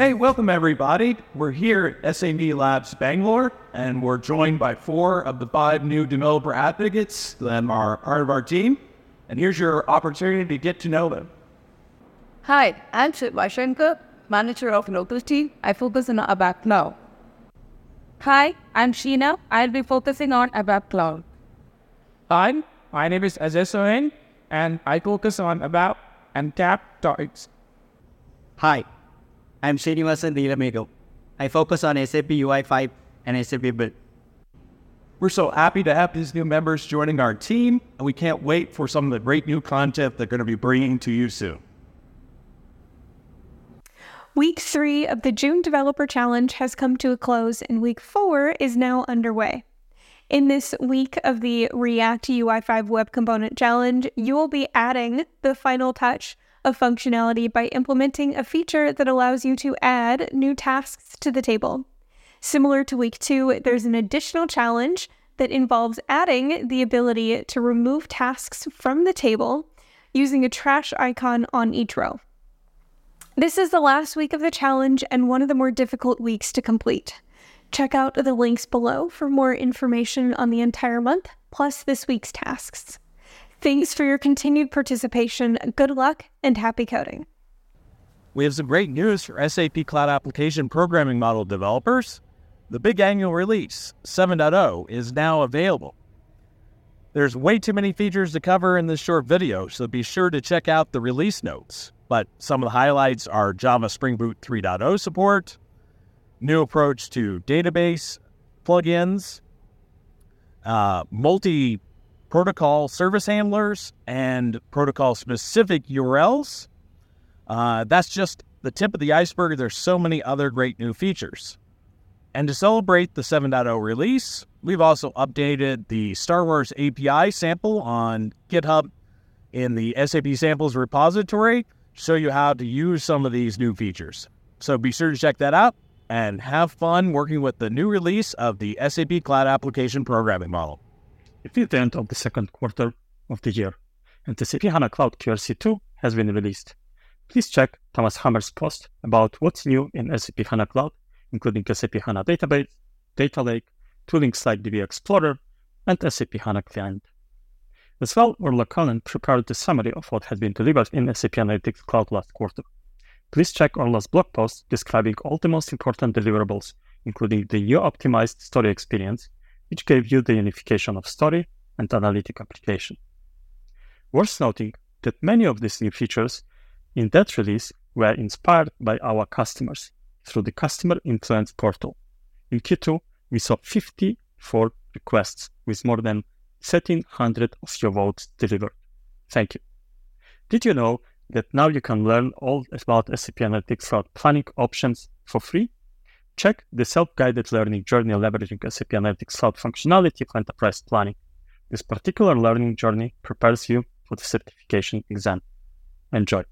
Hey, welcome everybody. We're here at SAP Labs Bangalore, and we're joined by four of the five new developer advocates that are part of our team. And here's your opportunity to get to know them. Hi, I'm Shiva Shankar, manager of local team. I focus on ABAP Cloud. Hi, I'm Sheena. I'll be focusing on ABAP Cloud. Hi, my name is Ajay Sohen, and I focus on ABAP and CAP topics. Hi, I'm Srinivasan Nilamego. I focus on SAP UI5 and SAP Build. We're so happy to have these new members joining our team, and we can't wait for some of the great new content they're going to be bringing to you soon. Week three of the June Developer Challenge has come to a close, and week four is now underway. In this week of the React UI5 Web Component Challenge, you will be adding the final touch of functionality by implementing a feature that allows you to add new tasks to the table. Similar to week two, there's an additional challenge that involves adding the ability to remove tasks from the table using a trash icon on each row. This is the last week of the challenge and one of the more difficult weeks to complete. Check out the links below for more information on the entire month, plus this week's tasks. Thanks for your continued participation. Good luck and happy coding. We have some great news for SAP Cloud Application Programming Model developers. The big annual release, 7.0, is now available. There's way too many features to cover in this short video, so be sure to check out the release notes. But some of the highlights are Java Spring Boot 3.0 support, new approach to database plugins, uh, multi protocol service handlers, and protocol specific URLs. Uh, that's just the tip of the iceberg. There's so many other great new features. And to celebrate the 7.0 release, we've also updated the Star Wars API sample on GitHub in the SAP samples repository to show you how to use some of these new features. So be sure to check that out and have fun working with the new release of the SAP Cloud Application Programming Model. Is the end of the second quarter of the year, and the SAP HANA Cloud QRC2 has been released. Please check Thomas Hammer's post about what's new in SAP HANA Cloud, including SAP HANA Database, Data Lake, toolings like DB Explorer, and SAP HANA Client. As well, Orla Cullen prepared a summary of what has been delivered in SAP Analytics Cloud last quarter. Please check Orla's blog post describing all the most important deliverables, including the new optimized story experience, which gave you the unification of story and analytic application. Worth noting that many of these new features in that release were inspired by our customers through the Customer Influence Portal. In Q2, we saw 54 requests with more than 1300 of your votes delivered. Thank you. Did you know that now you can learn all about SAP Analytics Cloud planning options for free. Check the self-guided learning journey leveraging SAP Analytics Cloud functionality for enterprise planning. This particular learning journey prepares you for the certification exam. Enjoy.